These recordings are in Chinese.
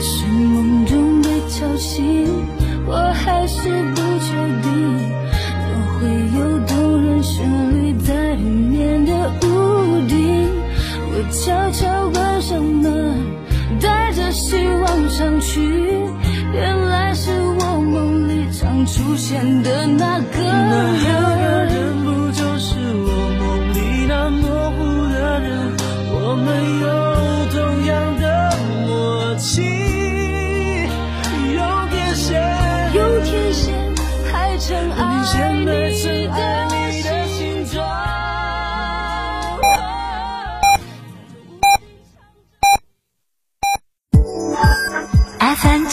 是梦中被吵醒，我还是不确定，总会有动人旋律在里面的屋顶。我悄悄关上门，带着希望上去，原来是我梦里常出现的那个人。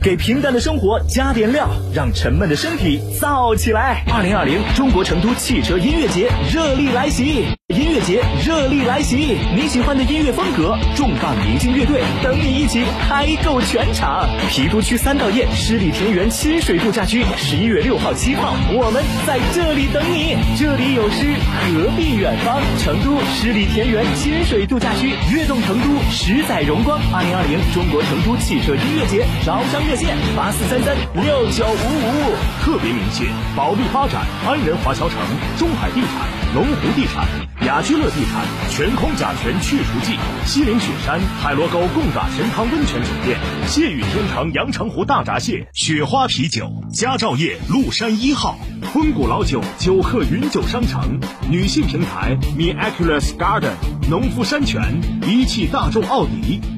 给平淡的生活加点料，让沉闷的身体燥起来。二零二零中国成都汽车音乐节热力来袭，音乐节热力来袭，你喜欢的音乐风格，重磅明星乐队等你一起嗨够全场。郫都区三道堰十里田园亲水度假区，十一月六号、七号，我们在这里等你。这里有诗，何必远方？成都十里田园亲水度假区，跃动成都，十载荣光。二零二零中国成都汽车音乐节招商热线八四三三六九五五。特别鸣谢保利发展、安仁华侨城、中海地产、龙湖地产、雅居乐地产、全空甲醛去除剂、西岭雪山、海螺沟贡嘎神汤温泉酒店、谢雨天堂阳澄湖大闸蟹、雪花啤酒、佳兆业麓山一号、坤谷老酒酒客云酒商城、女性平台 Miraculous Garden、农夫山泉、一汽大众奥迪。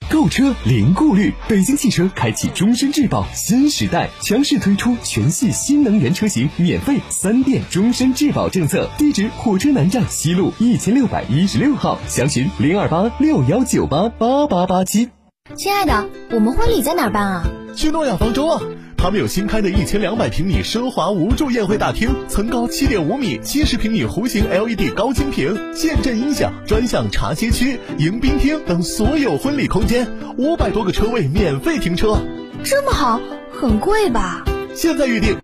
购车零顾虑，北京汽车开启终身质保新时代，强势推出全系新能源车型免费三电终身质保政策。地址：火车南站西路一千六百一十六号，详询零二八六幺九八八八八七。亲爱的，我们婚礼在哪儿办啊？去诺亚方舟啊！他们有新开的一千两百平米奢华无柱宴会大厅，层高七点五米，七十平米弧形 LED 高清屏，现阵音响，专项茶歇区、迎宾厅等所有婚礼空间，五百多个车位免费停车。这么好，很贵吧？现在预定。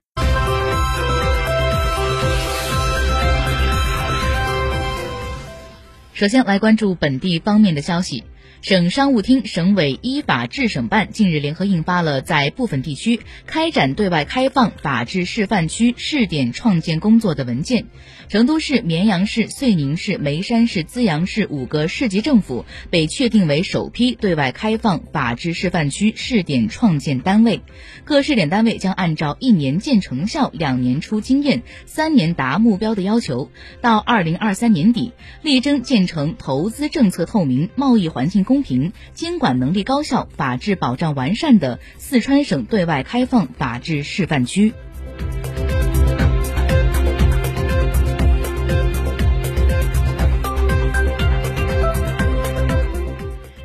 首先来关注本地方面的消息。省商务厅、省委依法治省办近日联合印发了在部分地区开展对外开放法治示范区试点创建工作的文件。成都市、绵阳市、遂宁市、眉山市、资阳市五个市级政府被确定为首批对外开放法治示范区试点创建单位。各试点单位将按照一年见成效、两年出经验、三年达目标的要求，到二零二三年底力争建成投资政策透明、贸易环境公平、监管能力高效、法治保障完善的四川省对外开放法治示范区。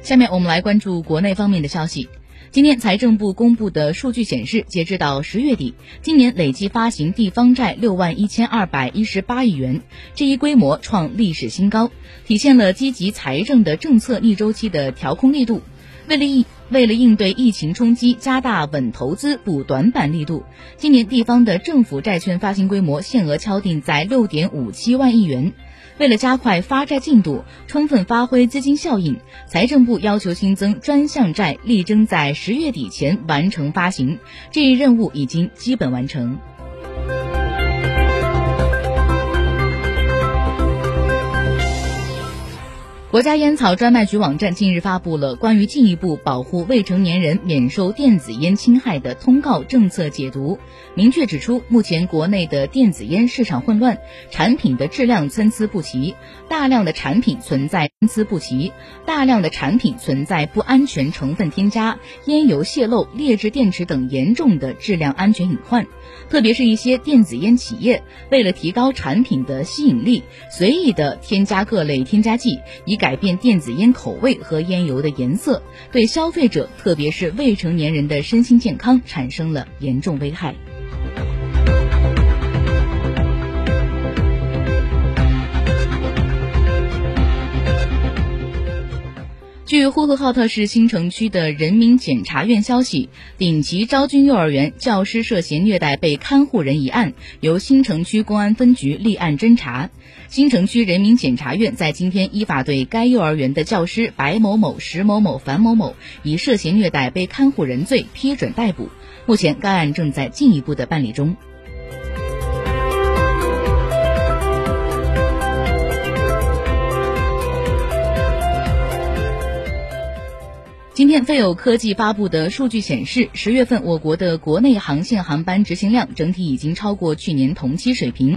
下面我们来关注国内方面的消息。今天财政部公布的数据显示，截至到十月底，今年累计发行地方债六万一千二百一十八亿元，这一规模创历史新高，体现了积极财政的政策逆周期的调控力度。为了为了应对疫情冲击，加大稳投资、补短板力度。今年地方的政府债券发行规模限额敲定在六点五七万亿元。为了加快发债进度，充分发挥资金效应，财政部要求新增专项债，力争在十月底前完成发行。这一任务已经基本完成。国家烟草专卖局网站近日发布了关于进一步保护未成年人免受电子烟侵害的通告政策解读，明确指出，目前国内的电子烟市场混乱，产品的质量参差不齐，大量的产品存在参差不齐，大量的产品存在不安全成分添加、烟油泄漏、劣质电池等严重的质量安全隐患。特别是一些电子烟企业，为了提高产品的吸引力，随意的添加各类添加剂，一改变电子烟口味和烟油的颜色，对消费者，特别是未成年人的身心健康产生了严重危害。据呼和浩特市新城区的人民检察院消息，顶级昭君幼儿园教师涉嫌虐待被看护人一案，由新城区公安分局立案侦查。新城区人民检察院在今天依法对该幼儿园的教师白某某、石某某、樊某某以涉嫌虐待被看护人罪批准逮捕。目前，该案正在进一步的办理中。今天，飞友科技发布的数据显示，十月份我国的国内航线航班执行量整体已经超过去年同期水平。